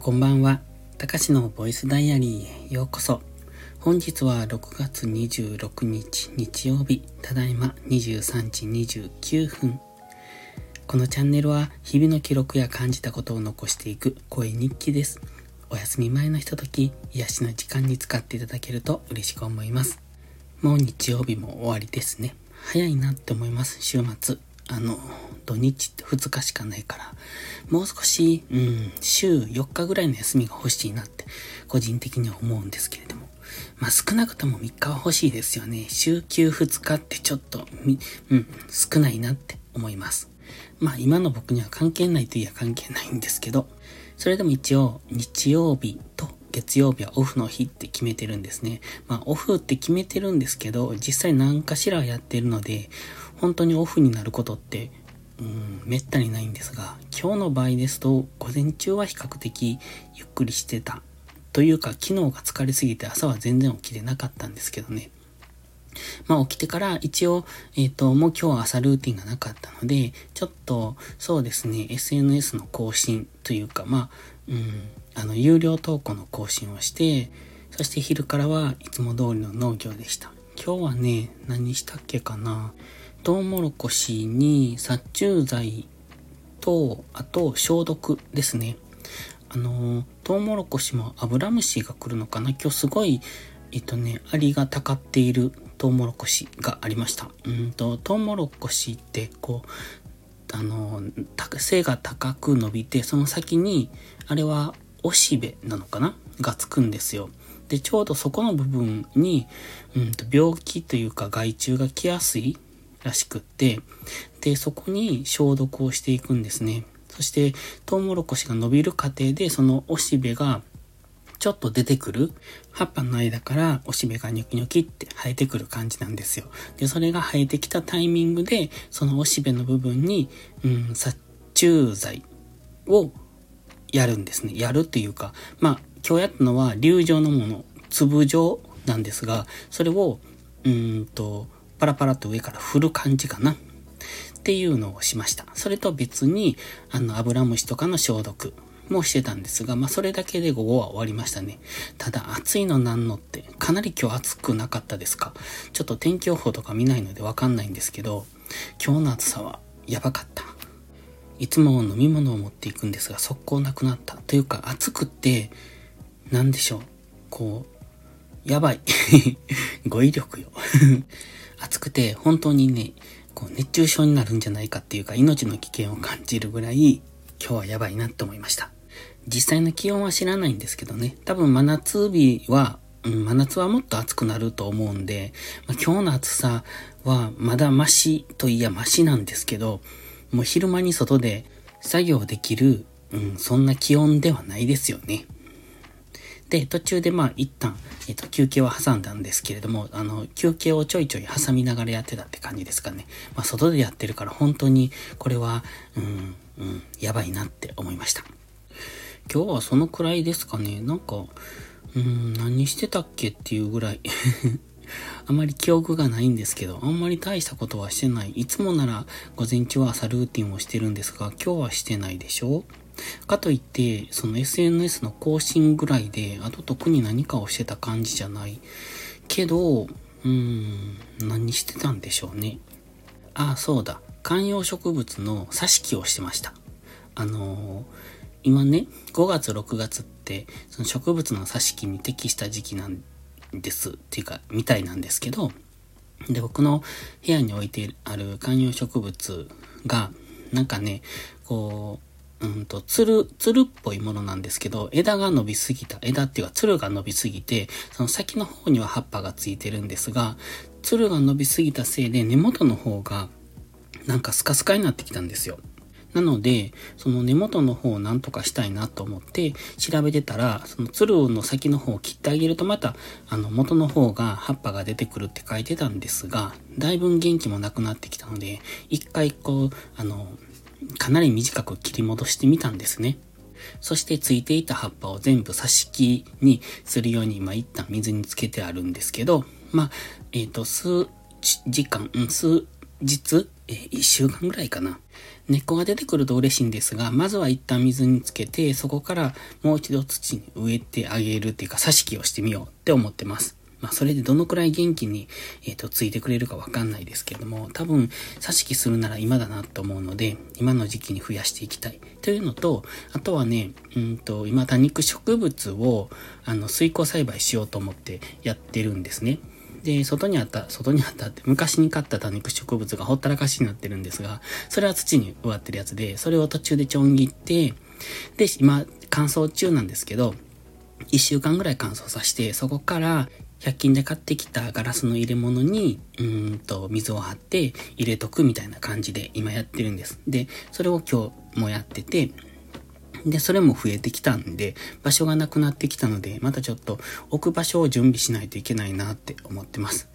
こんばんは。たかしのボイスダイアリーへようこそ。本日は6月26日日曜日、ただいま23時29分。このチャンネルは日々の記録や感じたことを残していく声日記です。お休み前のひととき、癒しの時間に使っていただけると嬉しく思います。もう日曜日も終わりですね。早いなって思います、週末。あの、土日って2日しかないから、もう少し、うん、週4日ぐらいの休みが欲しいなって、個人的には思うんですけれども。まあ少なくとも3日は欲しいですよね。週休2日ってちょっと、うん、少ないなって思います。まあ今の僕には関係ないといえば関係ないんですけど、それでも一応日曜日と月曜日はオフの日って決めてるんですね。まあオフって決めてるんですけど、実際何かしらやってるので、本当にオフになることって、うん、めったにないんですが、今日の場合ですと、午前中は比較的ゆっくりしてた。というか、昨日が疲れすぎて朝は全然起きれなかったんですけどね。まあ起きてから一応、えっ、ー、と、もう今日は朝ルーティンがなかったので、ちょっと、そうですね、SNS の更新というか、まあ、うん、あの、有料投稿の更新をして、そして昼からはいつも通りの農業でした。今日はね、何したっけかな。トウモロコシに殺虫剤と、あと消毒ですね。あの、トウモロコシもアブラムシが来るのかな？今日すごい、えっとね、アリがたかっているトウモロコシがありました。うんと、トウモロコシってこう、あの、背が高く伸びて、その先に、あれはおしべなのかな？がつくんですよ。で、ちょうどそこの部分に、うんと、病気というか害虫が来やすいらしくって、で、そこに消毒をしていくんですね。そして、トウモロコシが伸びる過程で、そのおしべがちょっと出てくる葉っぱの間からおしべがニョキニョキって生えてくる感じなんですよ。で、それが生えてきたタイミングで、そのおしべの部分に、うん、殺虫剤をやるんですね。やるっていうか、まあ、今日やったのは粒状のもの、粒状なんですが、それを、うんと、パラパラと上から振る感じかな。っていうのをしました。それと別に、あの、油虫とかの消毒もしてたんですが、まあ、それだけで午後は終わりましたね。ただ、暑いのなんのって、かなり今日暑くなかったですかちょっと天気予報とか見ないのでわかんないんですけど、今日の暑さはやばかった。いつも飲み物を持っていくんですが、速攻なくなった。というか、暑くって、なんでしょう。こう、やばい。語彙力よ。暑くて本当にね、こう熱中症になるんじゃないかっていうか命の危険を感じるぐらい今日はやばいなって思いました。実際の気温は知らないんですけどね、多分真夏日は、うん、真夏はもっと暑くなると思うんで、まあ、今日の暑さはまだマシといやマシなんですけど、もう昼間に外で作業できる、うん、そんな気温ではないですよね。で、途中でまあ一旦、えっ、と、休憩を挟んだんですけれども、あの、休憩をちょいちょい挟みながらやってたって感じですかね。まあ、外でやってるから本当に、これは、うん、うん、やばいなって思いました。今日はそのくらいですかね。なんか、うん、何してたっけっていうぐらい あまり記憶がないんですけど、あんまり大したことはしてない。いつもなら午前中は朝ルーティンをしてるんですが、今日はしてないでしょかといって、その SNS の更新ぐらいで、あと特に何かをしてた感じじゃない。けど、うーん、何してたんでしょうね。ああ、そうだ。観葉植物の挿し木をしてました。あのー、今ね、5月6月って、その植物の挿し木に適した時期なんです。っていうか、みたいなんですけど、で、僕の部屋に置いてある観葉植物が、なんかね、こう、うんと、つる、つるっぽいものなんですけど、枝が伸びすぎた、枝っていうか、つるが伸びすぎて、その先の方には葉っぱがついてるんですが、つるが伸びすぎたせいで根元の方が、なんかスカスカになってきたんですよ。なので、その根元の方をなんとかしたいなと思って調べてたら、そのつるの先の方を切ってあげるとまた、あの元の方が葉っぱが出てくるって書いてたんですが、だいぶ元気もなくなってきたので、一回こう、あの、かなり短く切り戻してみたんですね。そしてついていた葉っぱを全部挿し木にするように、まあ、一旦水につけてあるんですけど、まあ、えっ、ー、と、数時間、数日、えー、1週間ぐらいかな。根っこが出てくると嬉しいんですが、まずは一旦水につけて、そこからもう一度土に植えてあげるっていうか、挿し木をしてみようって思ってます。まあ、それでどのくらい元気に、えっ、ー、と、ついてくれるかわかんないですけども、多分、挿し木するなら今だなと思うので、今の時期に増やしていきたい。というのと、あとはね、うんと、今多肉植物を、あの、水耕栽培しようと思ってやってるんですね。で、外にあった、外にあったって、昔に買った多肉植物がほったらかしになってるんですが、それは土に植わってるやつで、それを途中でちょん切って、で、今、乾燥中なんですけど、一週間ぐらい乾燥させて、そこから100均で買ってきたガラスの入れ物に、うんと、水を張って入れとくみたいな感じで今やってるんです。で、それを今日もやってて、で、それも増えてきたんで、場所がなくなってきたので、またちょっと置く場所を準備しないといけないなって思ってます。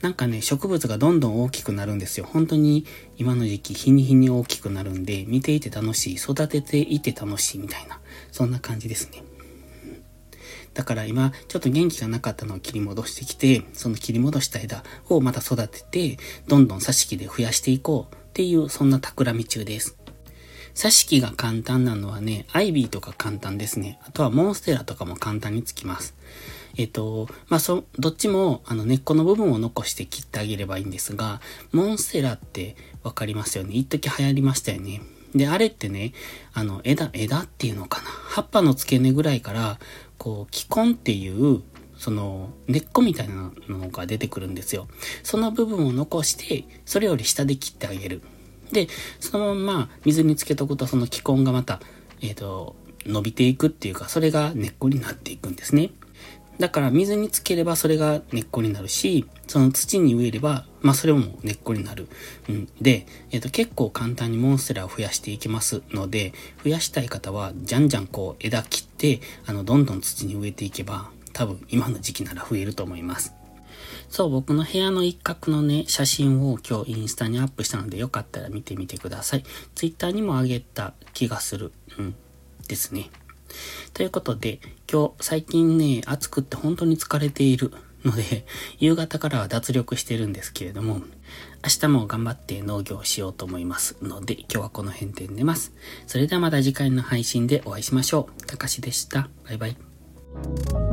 なんかね、植物がどんどん大きくなるんですよ。本当に今の時期、日に日に大きくなるんで、見ていて楽しい、育てていて楽しいみたいな、そんな感じですね。だから今、ちょっと元気がなかったのを切り戻してきて、その切り戻した枝をまた育てて、どんどん挿し木で増やしていこうっていう、そんな企み中です。挿し木が簡単なのはね、アイビーとか簡単ですね。あとはモンステラとかも簡単につきます。えっ、と、まあ、そ、どっちも、あの、根っこの部分を残して切ってあげればいいんですが、モンステラってわかりますよね。一時流行りましたよね。で、あれってね、あの、枝、枝っていうのかな。葉っぱの付け根ぐらいから、こう、気根っていう、その、根っこみたいなのが出てくるんですよ。その部分を残して、それより下で切ってあげる。で、そのまま水につけとくとその気根がまた、えっ、ー、と、伸びていくっていうか、それが根っこになっていくんですね。だから水につければそれが根っこになるし、その土に植えれば、まあそれも根っこになる。うん、で、えっ、ー、と結構簡単にモンステラを増やしていきますので、増やしたい方はじゃんじゃんこう枝切って、あの、どんどん土に植えていけば、多分今の時期なら増えると思います。そう、僕の部屋の一角のね、写真を今日インスタにアップしたのでよかったら見てみてください。ツイッターにもあげた気がする。うん。ですね。ということで、今日最近ね、暑くって本当に疲れているので、夕方からは脱力してるんですけれども、明日も頑張って農業しようと思いますので、今日はこの辺で寝ます。それではまた次回の配信でお会いしましょう。たかしでした。バイバイ。